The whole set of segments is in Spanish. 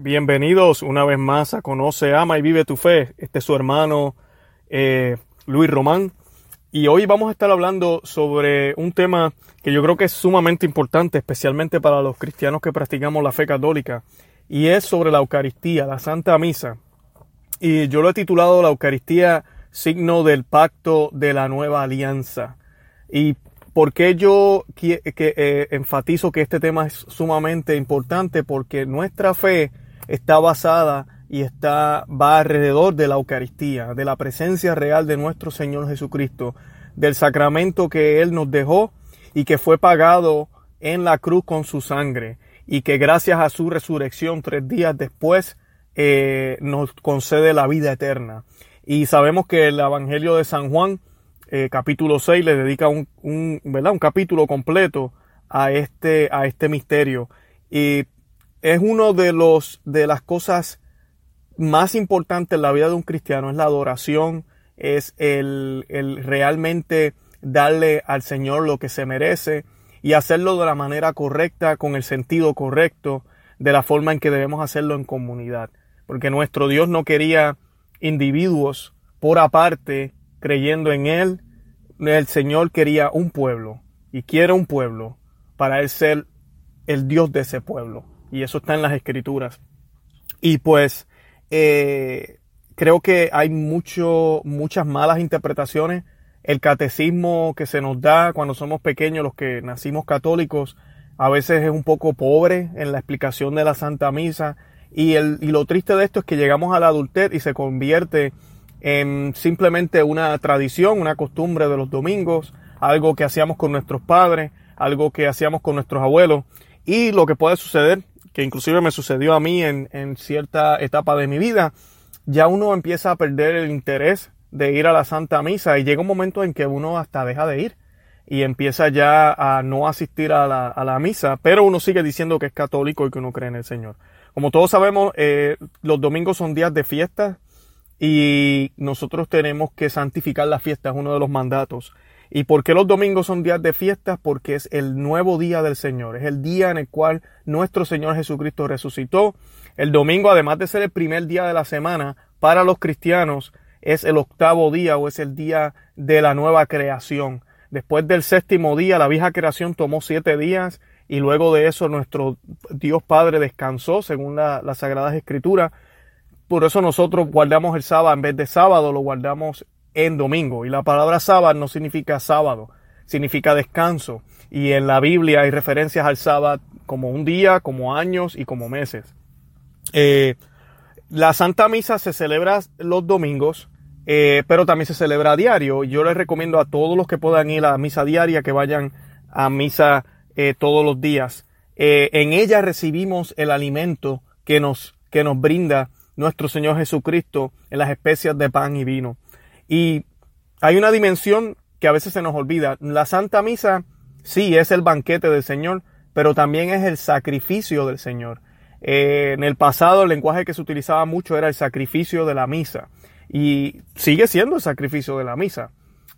Bienvenidos una vez más a Conoce, Ama y Vive tu Fe. Este es su hermano eh, Luis Román. Y hoy vamos a estar hablando sobre un tema que yo creo que es sumamente importante, especialmente para los cristianos que practicamos la fe católica. Y es sobre la Eucaristía, la Santa Misa. Y yo lo he titulado La Eucaristía, signo del pacto de la nueva alianza. Y ¿Por qué yo que, eh, enfatizo que este tema es sumamente importante? Porque nuestra fe está basada y está, va alrededor de la Eucaristía, de la presencia real de nuestro Señor Jesucristo, del sacramento que Él nos dejó y que fue pagado en la cruz con su sangre y que gracias a su resurrección tres días después eh, nos concede la vida eterna. Y sabemos que el Evangelio de San Juan, eh, capítulo 6, le dedica un, un, ¿verdad? un capítulo completo a este, a este misterio. Y es uno de los de las cosas más importantes en la vida de un cristiano es la adoración, es el, el realmente darle al Señor lo que se merece y hacerlo de la manera correcta, con el sentido correcto, de la forma en que debemos hacerlo en comunidad. Porque nuestro Dios no quería individuos por aparte creyendo en Él. El Señor quería un pueblo y quiere un pueblo para Él ser el Dios de ese pueblo y eso está en las escrituras. Y pues eh, creo que hay mucho, muchas malas interpretaciones. El catecismo que se nos da cuando somos pequeños, los que nacimos católicos, a veces es un poco pobre en la explicación de la Santa Misa. Y, el, y lo triste de esto es que llegamos a la adultez y se convierte en simplemente una tradición, una costumbre de los domingos, algo que hacíamos con nuestros padres, algo que hacíamos con nuestros abuelos. Y lo que puede suceder que inclusive me sucedió a mí en, cierta etapa de mi vida, ya uno empieza a perder el interés de ir a la Santa Misa y llega un momento en que uno hasta deja de ir y empieza ya a no asistir a la, misa, pero uno sigue diciendo que es católico y que uno cree en el Señor. Como todos sabemos, eh, los domingos son días de fiesta y nosotros tenemos que santificar la fiesta, es uno de los mandatos. ¿Y por qué los domingos son días de fiestas? Porque es el nuevo día del Señor, es el día en el cual nuestro Señor Jesucristo resucitó. El domingo, además de ser el primer día de la semana, para los cristianos es el octavo día o es el día de la nueva creación. Después del séptimo día, la vieja creación tomó siete días y luego de eso nuestro Dios Padre descansó según la, las Sagradas Escrituras. Por eso nosotros guardamos el sábado en vez de sábado, lo guardamos en domingo. Y la palabra sábado no significa sábado, significa descanso. Y en la Biblia hay referencias al sábado como un día, como años y como meses. Eh, la Santa Misa se celebra los domingos, eh, pero también se celebra a diario. Yo les recomiendo a todos los que puedan ir a misa diaria que vayan a misa eh, todos los días. en ella recibimos el alimento que nos, que nos brinda nuestro Señor Jesucristo en las especias de pan y vino. Y hay una dimensión que a veces se nos olvida. La Santa Misa sí es el banquete del Señor, pero también es el sacrificio del Señor. Eh, en el pasado el lenguaje que se utilizaba mucho era el sacrificio de la misa y sigue siendo el sacrificio de la misa.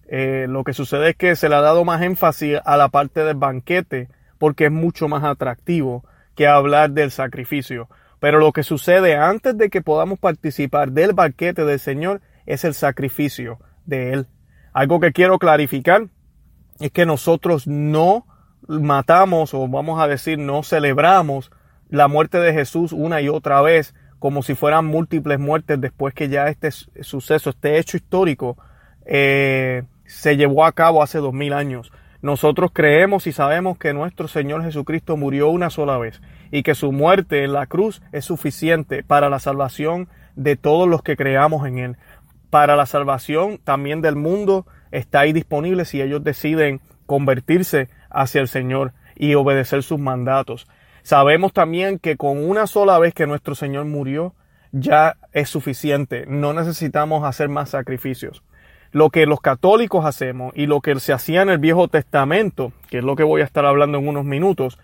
Eh, lo que sucede es que se le ha dado más énfasis a la parte del banquete porque es mucho más atractivo que hablar del sacrificio. Pero lo que sucede antes de que podamos participar del banquete del Señor es el sacrificio de Él. Algo que quiero clarificar es que nosotros no matamos o vamos a decir no celebramos la muerte de Jesús una y otra vez como si fueran múltiples muertes después que ya este suceso, este hecho histórico eh, se llevó a cabo hace dos mil años. Nosotros creemos y sabemos que nuestro Señor Jesucristo murió una sola vez y que su muerte en la cruz es suficiente para la salvación de todos los que creamos en Él para la salvación también del mundo está ahí disponible si ellos deciden convertirse hacia el Señor y obedecer sus mandatos. Sabemos también que con una sola vez que nuestro Señor murió ya es suficiente, no necesitamos hacer más sacrificios. Lo que los católicos hacemos y lo que se hacía en el Viejo Testamento, que es lo que voy a estar hablando en unos minutos,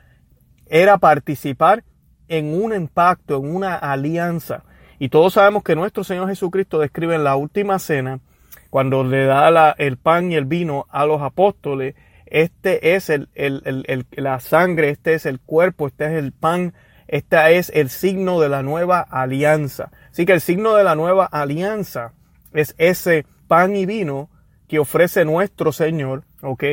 era participar en un impacto, en una alianza y todos sabemos que nuestro Señor Jesucristo describe en la última cena, cuando le da el pan y el vino a los apóstoles, este es el, la sangre, este es el cuerpo, este es el pan Este es el signo de la nueva alianza. Así que el signo de la nueva alianza es ese pan y vino que ofrece nuestro Señor, ¿ok?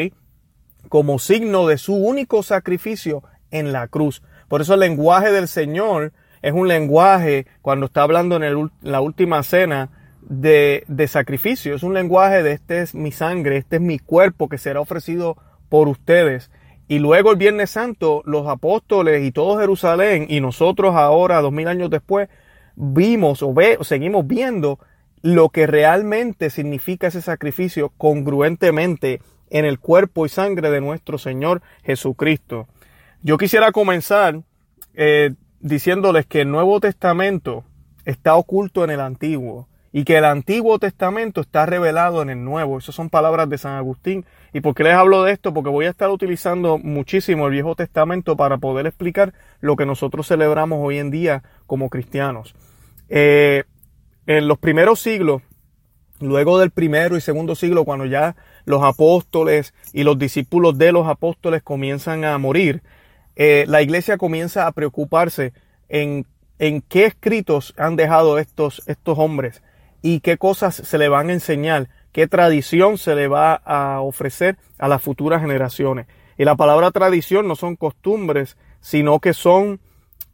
Como signo de su único sacrificio en la cruz. Por eso el lenguaje del Señor es un lenguaje, cuando está hablando en la última cena, de, de sacrificio. Es un lenguaje de este es mi sangre, este es mi cuerpo que será ofrecido por ustedes. Y luego el Viernes Santo, los apóstoles y todo Jerusalén y nosotros ahora, dos mil años después, vimos o, ve, seguimos viendo lo que realmente significa ese sacrificio congruentemente en el cuerpo y sangre de nuestro Señor Jesucristo. Yo quisiera comenzar eh, diciéndoles que el Nuevo Testamento está oculto en el Antiguo y que el Antiguo Testamento está revelado en el Nuevo. Esas son palabras de San Agustín. ¿Y por qué les hablo de esto? Porque voy a estar utilizando muchísimo el Viejo Testamento para poder explicar lo que nosotros celebramos hoy en día como cristianos. Eh, en los primeros siglos, luego del primero y segundo siglo, cuando ya los apóstoles y los discípulos de los apóstoles comienzan a morir, eh, la iglesia comienza a preocuparse en, en qué escritos han dejado estos, estos hombres y qué cosas se le van a enseñar, qué tradición se le va a ofrecer a las futuras generaciones. Y la palabra tradición no son costumbres, sino que son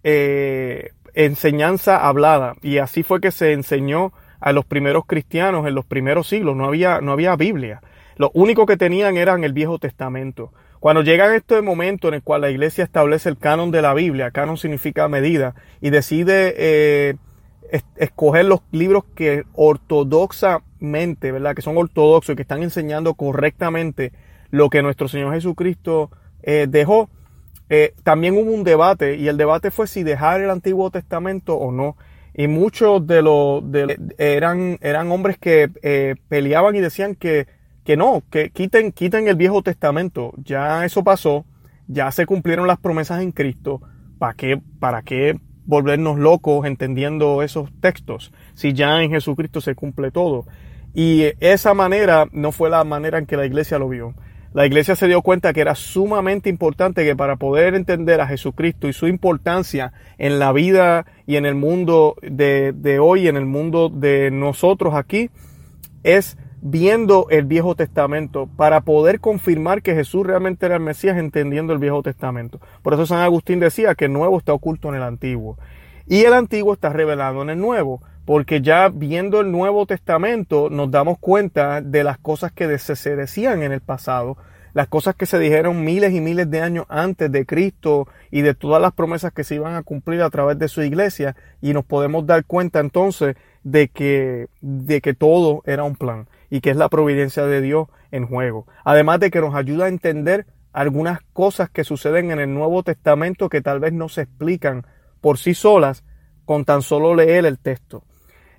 eh, enseñanza hablada. Y así fue que se enseñó a los primeros cristianos en los primeros siglos. No había, no había Biblia. Lo único que tenían eran el Viejo Testamento. Cuando llega este momento en el cual la iglesia establece el canon de la Biblia, canon significa medida, y decide eh, escoger los libros que ortodoxamente, ¿verdad? Que son ortodoxos y que están enseñando correctamente lo que nuestro Señor Jesucristo eh, dejó. Eh, también hubo un debate y el debate fue si dejar el Antiguo Testamento o no. Y muchos de los eran, eran hombres que eh, peleaban y decían que, que no, que quiten, quiten el Viejo Testamento. Ya eso pasó, ya se cumplieron las promesas en Cristo. ¿Para qué, para qué volvernos locos entendiendo esos textos, si ya en Jesucristo se cumple todo. Y esa manera no fue la manera en que la iglesia lo vio. La iglesia se dio cuenta que era sumamente importante que para poder entender a Jesucristo y su importancia en la vida y en el mundo de, de hoy, en el mundo de nosotros aquí, es viendo el Viejo Testamento para poder confirmar que Jesús realmente era el Mesías entendiendo el Viejo Testamento. Por eso San Agustín decía que el Nuevo está oculto en el Antiguo. Y el Antiguo está revelado en el Nuevo, porque ya viendo el Nuevo Testamento nos damos cuenta de las cosas que se decían en el pasado, las cosas que se dijeron miles y miles de años antes de Cristo y de todas las promesas que se iban a cumplir a través de su iglesia y nos podemos dar cuenta entonces de que, de que todo era un plan y que es la providencia de Dios en juego. Además de que nos ayuda a entender algunas cosas que suceden en el Nuevo Testamento que tal vez no se explican por sí solas con tan solo leer el texto.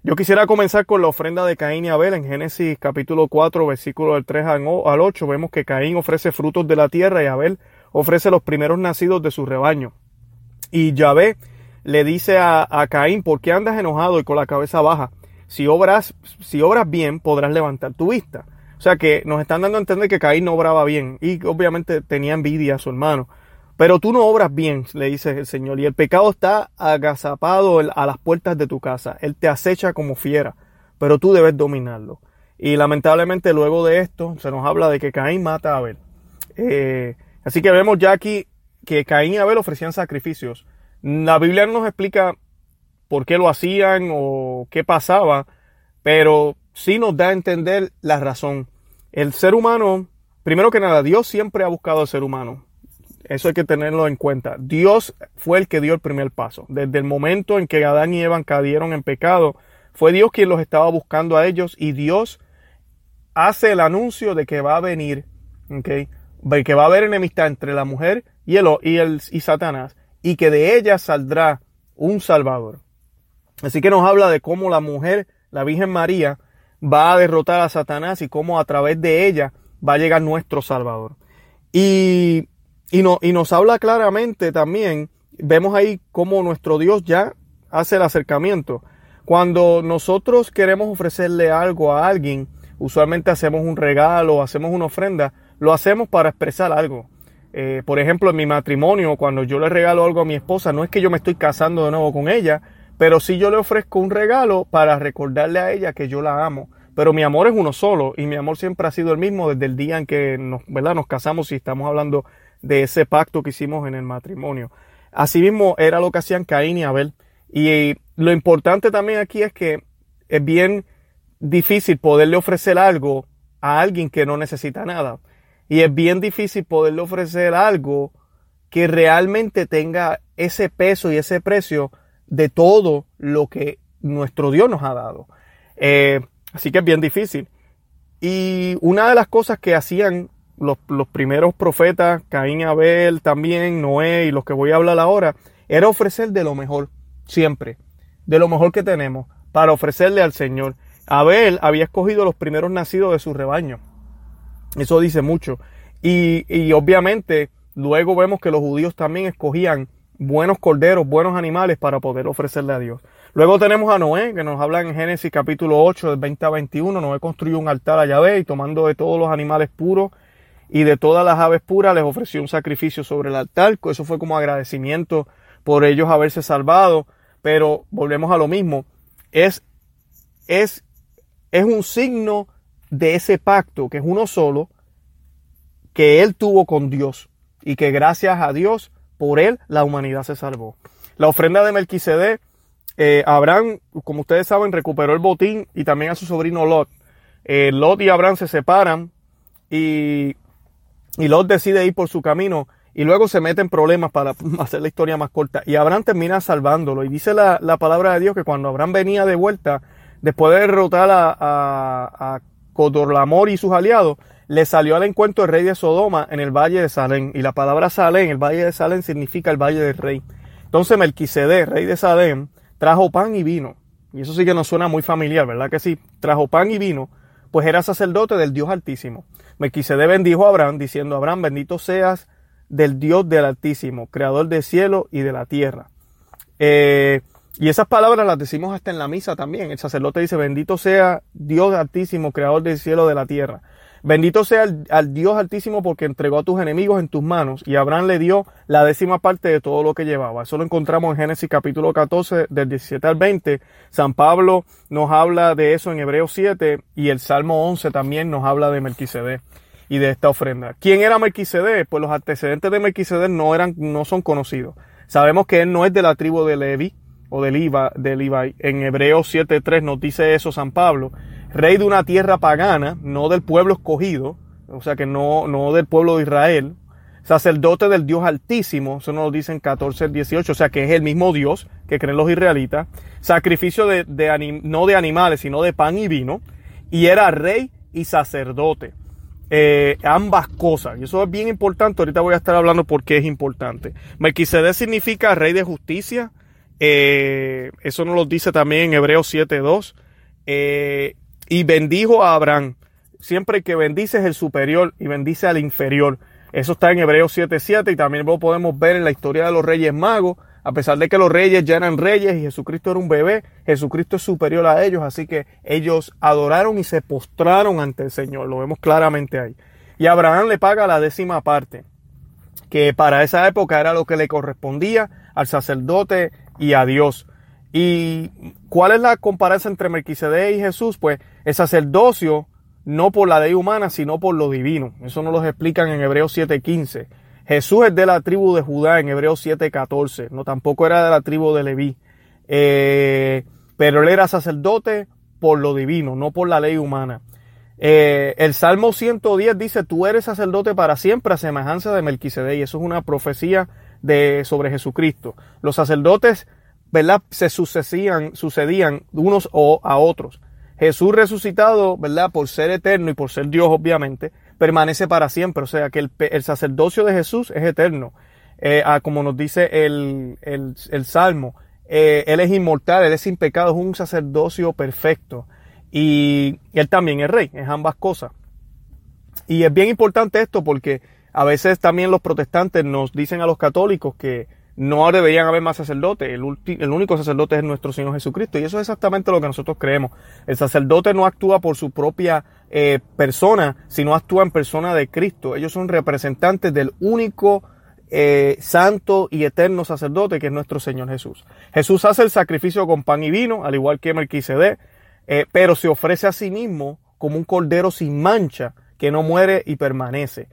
Yo quisiera comenzar con la ofrenda de Caín y Abel. En Génesis capítulo 4, versículo del 3 al 8, vemos que Caín ofrece frutos de la tierra y Abel ofrece los primeros nacidos de su rebaño. Y Yahvé le dice a, a Caín, ¿por qué andas enojado y con la cabeza baja? Si obras, si obras bien, podrás levantar tu vista. O sea que nos están dando a entender que Caín no obraba bien y obviamente tenía envidia a su hermano. Pero tú no obras bien, le dice el Señor, y el pecado está agazapado a las puertas de tu casa. Él te acecha como fiera, pero tú debes dominarlo. Y lamentablemente luego de esto se nos habla de que Caín mata a Abel. Eh, así que vemos ya aquí que Caín y Abel ofrecían sacrificios. La Biblia no nos explica por qué lo hacían o qué pasaba, pero sí nos da a entender la razón. El ser humano, primero que nada, Dios siempre ha buscado al ser humano. Eso hay que tenerlo en cuenta. Dios fue el que dio el primer paso. Desde el momento en que Adán y Eva cayeron en pecado, fue Dios quien los estaba buscando a ellos y Dios hace el anuncio de que va a venir, ¿okay? que va a haber enemistad entre la mujer y, el, y, y Satanás y que de ella saldrá un Salvador. Así que nos habla de cómo la mujer, la Virgen María, va a derrotar a Satanás y cómo a través de ella va a llegar nuestro Salvador. Y, y, y nos habla claramente también, vemos ahí cómo nuestro Dios ya hace el acercamiento. Cuando nosotros queremos ofrecerle algo a alguien, usualmente hacemos un regalo, hacemos una ofrenda, lo hacemos para expresar algo. Eh, por ejemplo, en mi matrimonio, cuando yo le regalo algo a mi esposa, no es que yo me estoy casando de nuevo con ella, pero sí yo le ofrezco un regalo para recordarle a ella que yo la amo. Pero mi amor es uno solo y mi amor siempre ha sido el mismo desde el día en que nos, ¿verdad? nos casamos y estamos hablando de ese pacto que hicimos en el matrimonio. Asimismo era lo que hacían Caín y Abel. Y lo importante también aquí es que es bien difícil poderle ofrecer algo a alguien que no necesita nada. Y es bien difícil poderle ofrecer algo que realmente tenga ese peso y ese precio de todo lo que nuestro Dios nos ha dado. Eh, así que es bien difícil. Y una de las cosas que hacían los, los, primeros profetas, Caín Abel, también Noé y los que voy a hablar ahora, era ofrecer de lo mejor, siempre, de lo mejor que tenemos, para ofrecerle al Señor. Abel había escogido los primeros nacidos de su rebaño. Eso dice mucho. Y, y obviamente luego vemos que los judíos también escogían buenos corderos, buenos animales para poder ofrecerle a Dios. Luego tenemos a Noé, que nos habla en Génesis capítulo 8, del 20 a 21. Noé construyó un altar a Yahvé y tomando de todos los animales puros y de todas las aves puras les ofreció un sacrificio sobre el altar. Eso fue como agradecimiento por ellos haberse salvado. Pero volvemos a lo mismo. Es, es, es un signo de ese pacto, que es uno solo, que él tuvo con Dios y que gracias a Dios por él la humanidad se salvó. La ofrenda de Melquisedec, eh, Abraham, como ustedes saben, recuperó el botín y también a su sobrino Lot. Eh, Lot y Abraham se separan y, y Lot decide ir por su camino y luego se mete en problemas para hacer la historia más corta. Y Abraham termina salvándolo. Y dice la, palabra de Dios que cuando Abraham venía de vuelta, después de derrotar a, a, a Codorlamor y sus aliados, le salió al encuentro el rey de Sodoma en el valle de Salem. Y la palabra Salem, el valle de Salem, significa el valle del rey. Entonces Melquisedec, rey de Salem, trajo pan y vino. Y eso sí que nos suena muy familiar, ¿verdad que sí? Trajo pan y vino, pues era sacerdote del Dios Altísimo. Melquisedec bendijo a Abraham, diciendo, Abraham, bendito seas del Dios del Altísimo, creador del cielo y de la tierra. Eh, y esas palabras las decimos hasta en la misa también. El sacerdote dice, bendito sea Dios Altísimo, creador del cielo y de la tierra. Bendito sea al, Dios Altísimo porque entregó a tus enemigos en tus manos y Abraham le dio la décima parte de todo lo que llevaba. Eso lo encontramos en Génesis capítulo 14 del 17 al 20. San Pablo nos habla de eso en Hebreos 7 y el Salmo 11 también nos habla de Melquisedec y de esta ofrenda. ¿Quién era Melquisedec? Pues los antecedentes de Melquisedec no eran, no son conocidos. Sabemos que él no es de la tribu de Levi o de Levi, de Levi. En Hebreos 7.3 nos dice eso San Pablo rey de una tierra pagana, no del pueblo escogido, o sea que no, no del pueblo de Israel, sacerdote del Dios Altísimo, eso nos lo dice en 14, 18, o sea que es el mismo Dios que creen los israelitas, sacrificio de, de no de animales, sino de pan y vino, y era rey y sacerdote. Eh, ambas cosas, y eso es bien importante, ahorita voy a estar hablando por qué es importante. Melquisedec significa rey de justicia, eh, eso nos lo dice también en Hebreos 7.2. Eh, y bendijo a Abraham. Siempre que bendices el superior y bendice al inferior. Eso está en Hebreos 7.7 y también lo podemos ver en la historia de los reyes magos. A pesar de que los reyes ya eran reyes y Jesucristo era un bebé, Jesucristo es superior a ellos, así que ellos adoraron y se postraron ante el Señor. Lo vemos claramente ahí. Y Abraham le paga la décima parte, que para esa época era lo que le correspondía al sacerdote y a Dios. ¿Y cuál es la comparación entre Melquisedec y Jesús? Pues el sacerdocio no por la ley humana, sino por lo divino. Eso nos lo explican en Hebreos 7:15. Jesús es de la tribu de Judá en Hebreos 7:14. No, tampoco era de la tribu de Leví. Eh, pero él era sacerdote por lo divino, no por la ley humana. Eh, el Salmo 110 dice, tú eres sacerdote para siempre a semejanza de Melquisedec. Y eso es una profecía de, sobre Jesucristo. Los sacerdotes ¿verdad? Se sucedían, sucedían unos o a otros. Jesús resucitado, ¿verdad? Por ser eterno y por ser Dios, obviamente, permanece para siempre. O sea que el, sacerdocio de Jesús es eterno. Eh, como nos dice el, el, Salmo, eh, Él es inmortal, Él es sin pecado, es un sacerdocio perfecto. Y Él también es rey, es ambas cosas. Y es bien importante esto porque a veces también los protestantes nos dicen a los católicos que no deberían haber más sacerdotes. El, único sacerdote es nuestro Señor Jesucristo. Y eso es exactamente lo que nosotros creemos. El sacerdote no actúa por su propia eh, persona, sino actúa en persona de Cristo. Ellos son representantes del único eh, santo y eterno sacerdote que es nuestro Señor Jesús. Jesús hace el sacrificio con pan y vino, al igual que Melquisedec, eh, pero se ofrece a sí mismo como un cordero sin mancha que no muere y permanece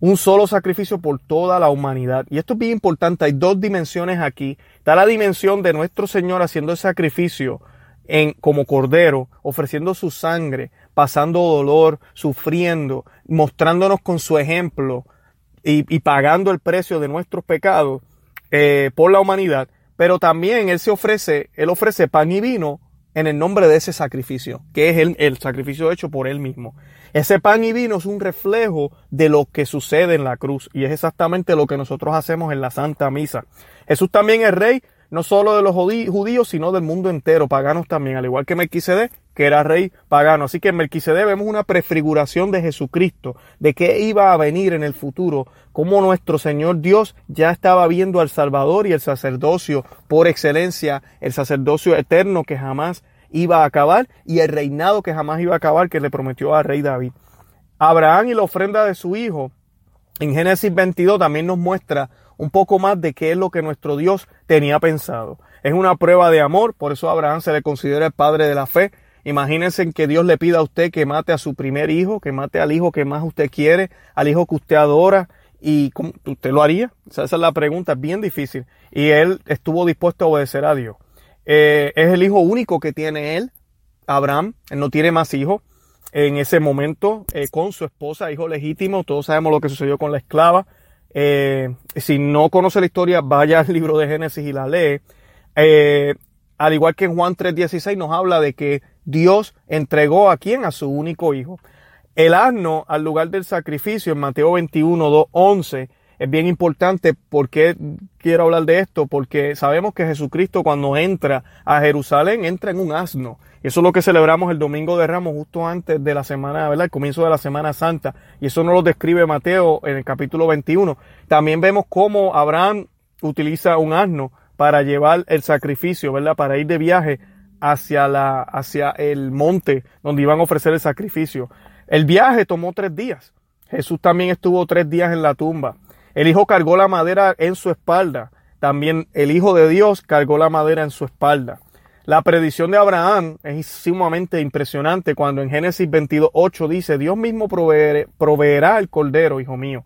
un solo sacrificio por toda la humanidad. Y esto es bien importante, hay dos dimensiones aquí. Está la dimensión de nuestro Señor haciendo el sacrificio en, como cordero, ofreciendo su sangre, pasando dolor, sufriendo, mostrándonos con su ejemplo y, pagando el precio de nuestros pecados eh, por la humanidad. Pero también Él se ofrece, Él ofrece pan y vino en el nombre de ese sacrificio, que es el, el sacrificio hecho por Él mismo. Ese pan y vino es un reflejo de lo que sucede en la cruz y es exactamente lo que nosotros hacemos en la Santa Misa. Jesús también es rey, no solo de los judíos, sino del mundo entero, paganos también, al igual que Melquisedec, que era rey pagano. Así que en Melquisedec vemos una prefiguración de Jesucristo, de que iba a venir en el futuro, como nuestro Señor Dios ya estaba viendo al Salvador y el sacerdocio por excelencia, el sacerdocio eterno que jamás iba a acabar y el reinado que jamás iba a acabar que le prometió al rey David. Abraham y la ofrenda de su hijo en Génesis 22 también nos muestra un poco más de qué es lo que nuestro Dios tenía pensado. Es una prueba de amor, por eso Abraham se le considera el padre de la fe. Imagínense que Dios le pida a usted que mate a su primer hijo, que mate al hijo que más usted quiere, al hijo que usted adora, y usted lo haría. esa es la pregunta, es bien difícil. Y él estuvo dispuesto a obedecer a Dios. Eh, es el hijo único que tiene él, Abraham. Él no tiene más hijos. En ese momento, eh, con su esposa, hijo legítimo, todos sabemos lo que sucedió con la esclava. Eh, si no conoce la historia, vaya al libro de Génesis y la lee. al igual que en Juan 3:16 nos habla de que Dios entregó a quién? A su único hijo. El asno al lugar del sacrificio en Mateo 21, 2, 11 es bien importante. ¿Por qué quiero hablar de esto? Porque sabemos que Jesucristo cuando entra a Jerusalén entra en un asno. Eso es lo que celebramos el Domingo de Ramos justo antes de la semana, ¿verdad? El comienzo de la Semana Santa. Y eso nos lo describe Mateo en el capítulo 21. También vemos cómo Abraham utiliza un asno para llevar el sacrificio, ¿verdad? Para ir de viaje hacia la, hacia el monte donde iban a ofrecer el sacrificio. El viaje tomó tres días. Jesús también estuvo tres días en la tumba. El Hijo cargó la madera en su espalda. También el Hijo de Dios cargó la madera en su espalda. La predicción de Abraham es sumamente impresionante cuando en Génesis 22.8 dice, Dios mismo proveerá el cordero, hijo mío.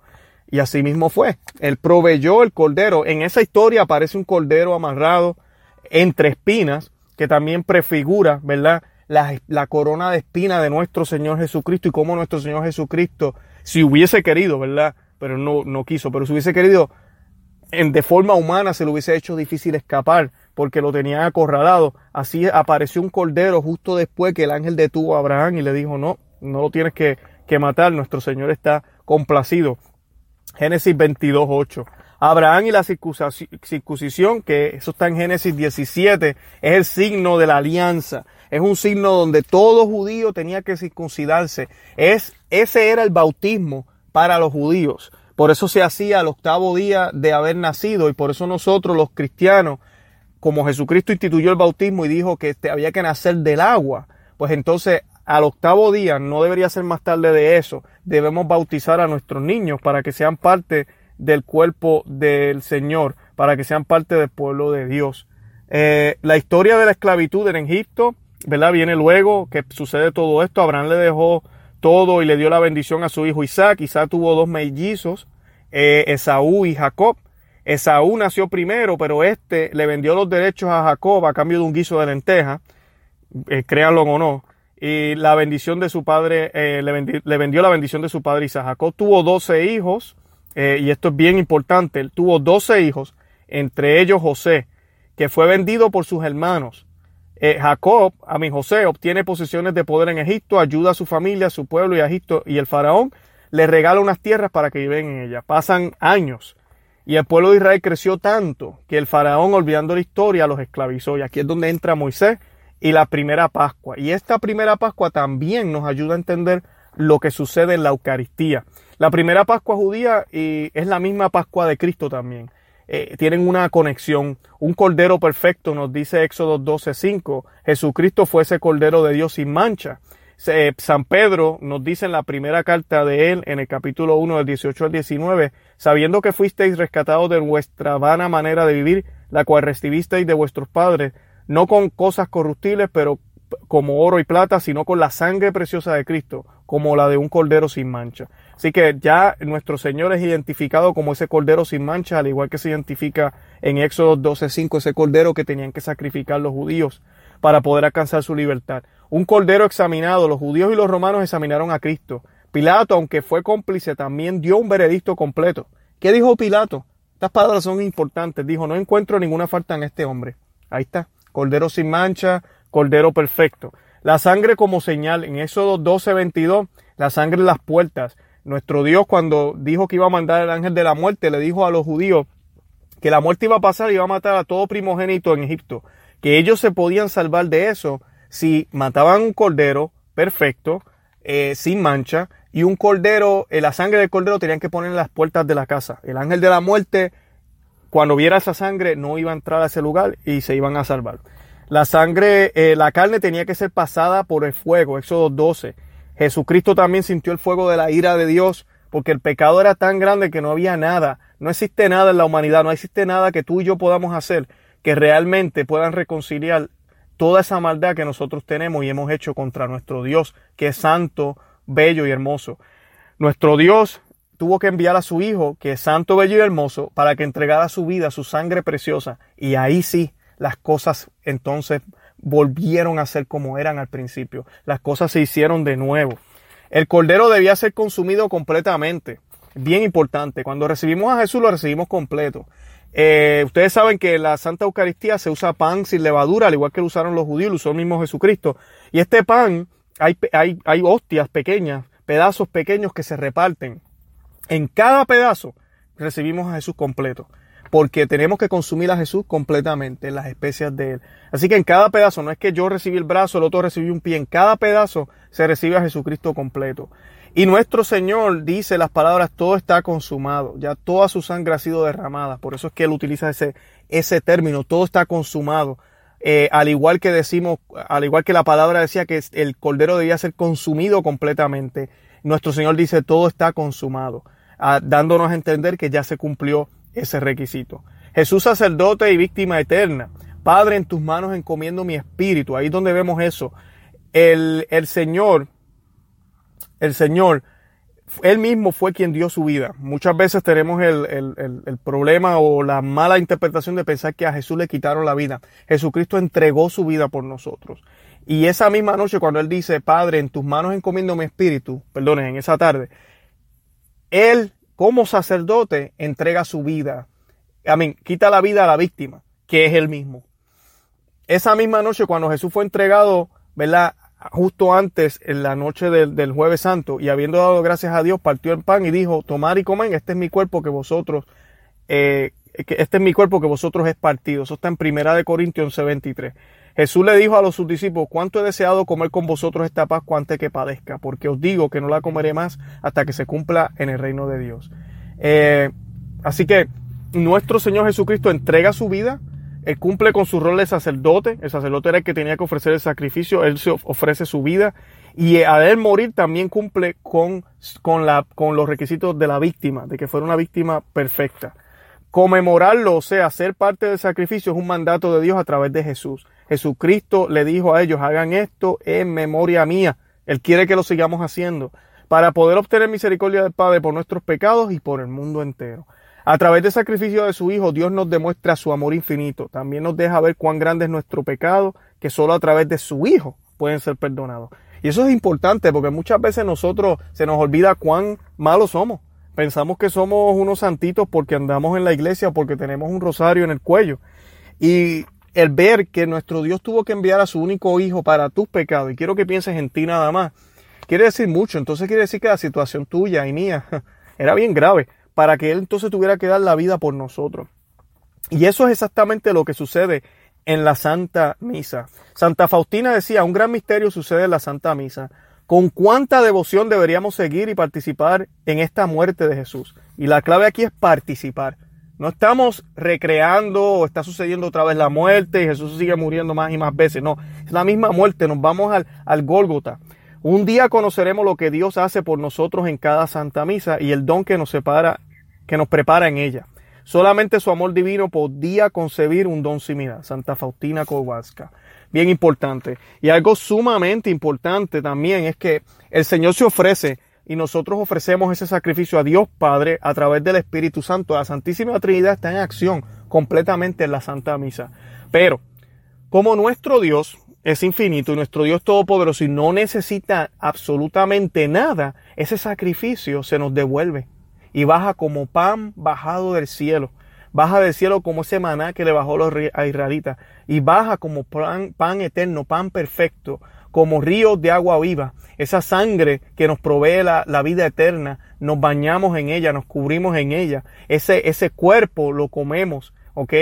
Y así mismo fue. Él proveyó el cordero. En esa historia aparece un cordero amarrado entre espinas, que también prefigura, ¿verdad? La, la corona de espina de nuestro Señor Jesucristo y cómo nuestro Señor Jesucristo, si hubiese querido, ¿verdad? Pero no, no quiso. Pero si hubiese querido, en, de forma humana se le hubiese hecho difícil escapar porque lo tenían acorralado. Así apareció un cordero justo después que el ángel detuvo a Abraham y le dijo, no, no lo tienes que, que matar, nuestro Señor está complacido. Génesis 22, 8. Abraham y la circuncisión, que eso está en Génesis 17, es el signo de la alianza. Es un signo donde todo judío tenía que circuncidarse. Es, ese era el bautismo para los judíos. Por eso se hacía al octavo día de haber nacido y por eso nosotros los cristianos, como Jesucristo instituyó el bautismo y dijo que este, había que nacer del agua, pues entonces al octavo día, no debería ser más tarde de eso, debemos bautizar a nuestros niños para que sean parte del cuerpo del Señor, para que sean parte del pueblo de Dios. Eh, la historia de la esclavitud en Egipto, ¿verdad? Viene luego que sucede todo esto. Abraham le dejó todo y le dio la bendición a su hijo Isaac. Isaac tuvo dos mellizos, eh, Esaú y Jacob. Esaú nació primero, pero este le vendió los derechos a Jacob a cambio de un guiso de lenteja, eh, créanlo o no. Y la bendición de su padre, eh, le, vendió la bendición de su padre Isaac. Tuvo doce hijos, y esto es bien importante, él tuvo doce hijos, entre ellos José, que fue vendido por sus hermanos. Eh, Jacob, a mi José, obtiene posiciones de poder en Egipto, ayuda a su familia, a su pueblo y a Egipto, y el faraón le regala unas tierras para que viven en ellas. Pasan años y el pueblo de Israel creció tanto que el faraón, olvidando la historia, los esclavizó. Y aquí es donde entra Moisés y la primera Pascua. Y esta primera Pascua también nos ayuda a entender lo que sucede en la Eucaristía. La primera Pascua judía y es la misma Pascua de Cristo también. Eh, tienen una conexión. Un cordero perfecto, nos dice Éxodo 12:5. Jesucristo fue ese cordero de Dios sin mancha. San Pedro nos dice en la primera carta de él, en el capítulo 1 del 18 al 19, sabiendo que fuisteis rescatados de vuestra vana manera de vivir, la cual recibisteis de vuestros padres, no con cosas corruptibles, pero como oro y plata, sino con la sangre preciosa de Cristo, como la de un cordero sin mancha. Así que ya nuestro Señor es identificado como ese cordero sin mancha, al igual que se identifica en Éxodo 12:5, ese cordero que tenían que sacrificar los judíos para poder alcanzar su libertad. Un cordero examinado, los judíos y los romanos examinaron a Cristo. Pilato, aunque fue cómplice, también dio un veredicto completo. ¿Qué dijo Pilato? Estas palabras son importantes. Dijo, no encuentro ninguna falta en este hombre. Ahí está. Cordero sin mancha, cordero perfecto. La sangre como señal. En Éxodo 12:22, la sangre en las puertas. Nuestro Dios cuando dijo que iba a mandar el ángel de la muerte, le dijo a los judíos que la muerte iba a pasar y iba a matar a todo primogénito en Egipto. Que ellos se podían salvar de eso si mataban un cordero perfecto, eh, sin mancha, y un cordero, eh, la sangre del cordero tenían que poner en las puertas de la casa. El ángel de la muerte, cuando viera esa sangre, no iba a entrar a ese lugar y se iban a salvar. La sangre, eh, la carne tenía que ser pasada por el fuego, Éxodo 12. Jesucristo también sintió el fuego de la ira de Dios porque el pecado era tan grande que no había nada, no existe nada en la humanidad, no existe nada que tú y yo podamos hacer que realmente puedan reconciliar toda esa maldad que nosotros tenemos y hemos hecho contra nuestro Dios, que es santo, bello y hermoso. Nuestro Dios tuvo que enviar a su Hijo, que es santo, bello y hermoso, para que entregara su vida, su sangre preciosa. Y ahí sí, las cosas entonces volvieron a ser como eran al principio. Las cosas se hicieron de nuevo. El cordero debía ser consumido completamente. Bien importante. Cuando recibimos a Jesús lo recibimos completo. Eh, ustedes saben que en la Santa Eucaristía se usa pan sin levadura, al igual que lo usaron los judíos, lo usó el mismo Jesucristo. Y este pan hay, hay, hay hostias pequeñas, pedazos pequeños que se reparten. En cada pedazo recibimos a Jesús completo, porque tenemos que consumir a Jesús completamente, las especias de Él. Así que en cada pedazo, no es que yo recibí el brazo, el otro recibí un pie, en cada pedazo se recibe a Jesucristo completo. Y nuestro Señor dice las palabras, todo está consumado, ya toda su sangre ha sido derramada. Por eso es que Él utiliza ese, ese término, todo está consumado. Eh, al igual que decimos, al igual que la palabra decía que el cordero debía ser consumido completamente, nuestro Señor dice todo está consumado, ah, dándonos a entender que ya se cumplió ese requisito. Jesús sacerdote y víctima eterna. Padre, en tus manos encomiendo mi espíritu. Ahí es donde vemos eso. El, el Señor, el Señor él mismo fue quien dio su vida. Muchas veces tenemos el, problema o la mala interpretación de pensar que a Jesús le quitaron la vida. Jesucristo entregó su vida por nosotros. Y esa misma noche cuando Él dice, Padre, en tus manos encomiendo mi espíritu, perdonen, en esa tarde, Él como sacerdote entrega su vida. Amén, quita la vida a la víctima, que es Él mismo. Esa misma noche cuando Jesús fue entregado, ¿verdad? justo antes, en la noche del, jueves santo, y habiendo dado gracias a Dios, partió el pan y dijo, tomar y comen, este es mi cuerpo que vosotros, eh, este es mi cuerpo que vosotros es partido. Eso está en Primera de Corintios 11:23. Jesús le dijo a los sus discípulos, cuánto he deseado comer con vosotros esta paz antes que padezca, porque os digo que no la comeré más hasta que se cumpla en el reino de Dios. Eh, así que nuestro Señor Jesucristo entrega su vida, él cumple con su rol de sacerdote. El sacerdote era el que tenía que ofrecer el sacrificio. Él se ofrece su vida. Y a él morir también cumple con, con, la, con los requisitos de la víctima, de que fuera una víctima perfecta. Conmemorarlo, o sea, ser parte del sacrificio es un mandato de Dios a través de Jesús. Jesucristo le dijo a ellos, hagan esto en memoria mía. Él quiere que lo sigamos haciendo para poder obtener misericordia del Padre por nuestros pecados y por el mundo entero. A través del sacrificio de su Hijo, Dios nos demuestra su amor infinito. También nos deja ver cuán grande es nuestro pecado, que solo a través de su Hijo pueden ser perdonados. Y eso es importante porque muchas veces nosotros se nos olvida cuán malos somos. Pensamos que somos unos santitos porque andamos en la iglesia, porque tenemos un rosario en el cuello. Y el ver que nuestro Dios tuvo que enviar a su único hijo para tus pecados, y quiero que pienses en ti nada más, quiere decir mucho. Entonces quiere decir que la situación tuya y mía era bien grave para que Él entonces tuviera que dar la vida por nosotros. Y eso es exactamente lo que sucede en la Santa Misa. Santa Faustina decía, un gran misterio sucede en la Santa Misa. ¿Con cuánta devoción deberíamos seguir y participar en esta muerte de Jesús? Y la clave aquí es participar. No estamos recreando o está sucediendo otra vez la muerte y Jesús sigue muriendo más y más veces. No, es la misma muerte. Nos vamos al, al Gólgota. Un día conoceremos lo que Dios hace por nosotros en cada Santa Misa y el don que nos separa, que nos prepara en ella. Solamente su amor divino podía concebir un don similar. Santa Faustina Kowalska. Bien importante. Y algo sumamente importante también es que el Señor se ofrece y nosotros ofrecemos ese sacrificio a Dios Padre a través del Espíritu Santo. La Santísima Trinidad está en acción completamente en la Santa Misa. Pero, como nuestro Dios es infinito y nuestro Dios todopoderoso y no necesita absolutamente nada, ese sacrificio se nos devuelve y baja como pan bajado del cielo. Baja del cielo como ese maná que le bajó a israelitas y baja como pan, pan eterno, pan perfecto, como ríos de agua viva. Esa sangre que nos provee la, la, vida eterna, nos bañamos en ella, nos cubrimos en ella. Ese, ese cuerpo lo comemos, ¿ok?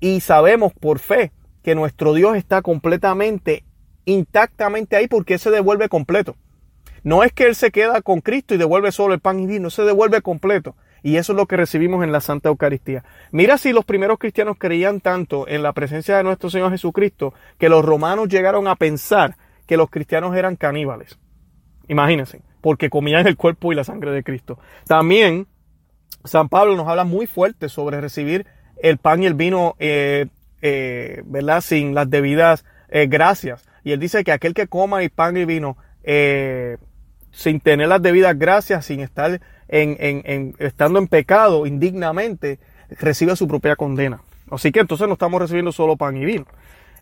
Y sabemos por fe que nuestro Dios está completamente, intactamente ahí porque se devuelve completo. No es que Él se queda con Cristo y devuelve solo el pan y vino, se devuelve completo. Y eso es lo que recibimos en la Santa Eucaristía. Mira si los primeros cristianos creían tanto en la presencia de nuestro Señor Jesucristo que los romanos llegaron a pensar que los cristianos eran caníbales. Imagínense, porque comían el cuerpo y la sangre de Cristo. También San Pablo nos habla muy fuerte sobre recibir el pan y el vino, eh, eh, ¿verdad? Sin las debidas eh, gracias. Y él dice que aquel que coma el pan y vino sin tener las debidas gracias, sin estar en, estando en pecado indignamente, recibe su propia condena. Así que entonces no estamos recibiendo solo pan y vino.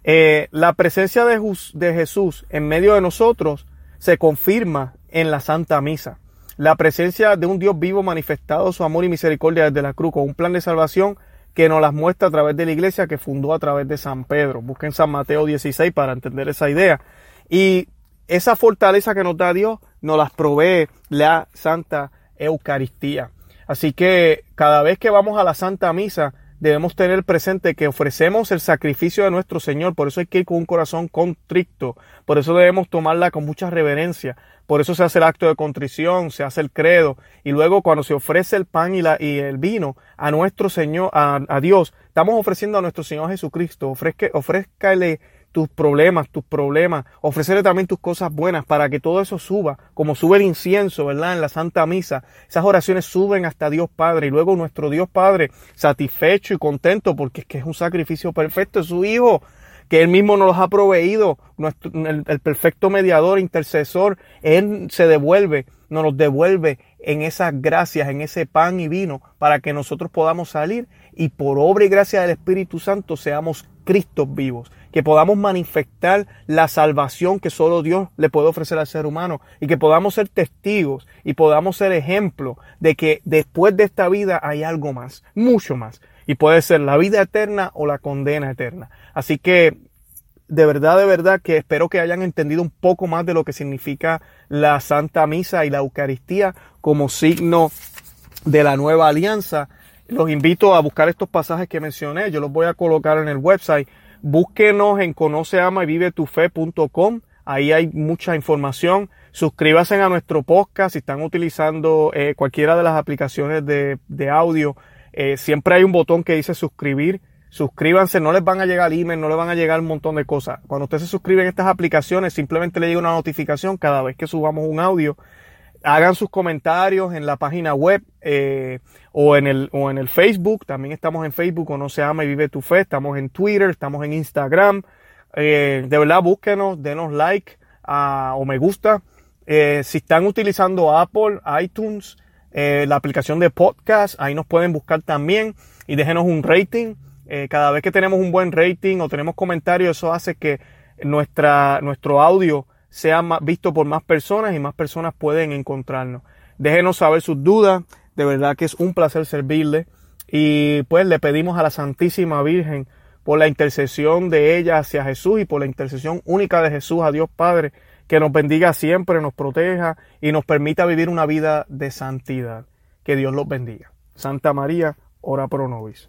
Eh, la presencia de, de Jesús en medio de nosotros se confirma en la Santa Misa. La presencia de un Dios vivo manifestado su amor y misericordia desde la cruz con un plan de salvación que nos las muestra a través de la iglesia que fundó a través de San Pedro. Busquen San Mateo 16 para entender esa idea. Y esa fortaleza que nos da Dios nos las provee la Santa Eucaristía. Así que cada vez que vamos a la Santa Misa debemos tener presente que ofrecemos el sacrificio de nuestro Señor, por eso hay que ir con un corazón contricto, por eso debemos tomarla con mucha reverencia, por eso se hace el acto de contrición, se hace el credo, y luego cuando se ofrece el pan y, la, y el vino a nuestro Señor, a, a Dios, estamos ofreciendo a nuestro Señor Jesucristo, ofrezca, ofrézcale tus problemas, tus problemas, ofrecerle también tus cosas buenas para que todo eso suba, como sube el incienso, ¿verdad? En la Santa Misa, esas oraciones suben hasta Dios Padre y luego nuestro Dios Padre satisfecho y contento porque es que es un sacrificio perfecto, es su Hijo, que Él mismo nos los ha proveído, el, el perfecto mediador, intercesor, Él se devuelve, nos los devuelve en esas gracias, en ese pan y vino, para que nosotros podamos salir y por obra y gracia del Espíritu Santo seamos Cristos vivos, que podamos manifestar la salvación que solo Dios le puede ofrecer al ser humano y que podamos ser testigos y podamos ser ejemplo de que después de esta vida hay algo más, mucho más, y puede ser la vida eterna o la condena eterna. Así que de verdad, de verdad que espero que hayan entendido un poco más de lo que significa la Santa Misa y la Eucaristía como signo de la nueva alianza. Los invito a buscar estos pasajes que mencioné, yo los voy a colocar en el website. Búsquenos en conoceama y vive tu fe.com. Ahí hay mucha información. Suscríbanse a nuestro podcast si están utilizando eh, cualquiera de las aplicaciones de, de audio. Eh, siempre hay un botón que dice suscribir Suscríbanse, no les van a llegar email, no les van a llegar un montón de cosas. Cuando usted se suscribe en estas aplicaciones, simplemente le llega una notificación cada vez que subamos un audio. Hagan sus comentarios en la página web eh, o, en el, o en el Facebook. También estamos en Facebook, o no se ama y vive tu fe. Estamos en Twitter, estamos en Instagram. Eh, de verdad, búsquenos, denos like uh, o me gusta. Eh, si están utilizando Apple, iTunes, eh, la aplicación de podcast, ahí nos pueden buscar también y déjenos un rating. Eh, cada vez que tenemos un buen rating o tenemos comentarios, eso hace que nuestra, nuestro audio sea visto por más personas y más personas pueden encontrarnos. Déjenos saber sus dudas, de verdad que es un placer servirle y pues le pedimos a la Santísima Virgen por la intercesión de ella hacia Jesús y por la intercesión única de Jesús a Dios Padre, que nos bendiga siempre, nos proteja y nos permita vivir una vida de santidad. Que Dios los bendiga. Santa María, ora pro nobis.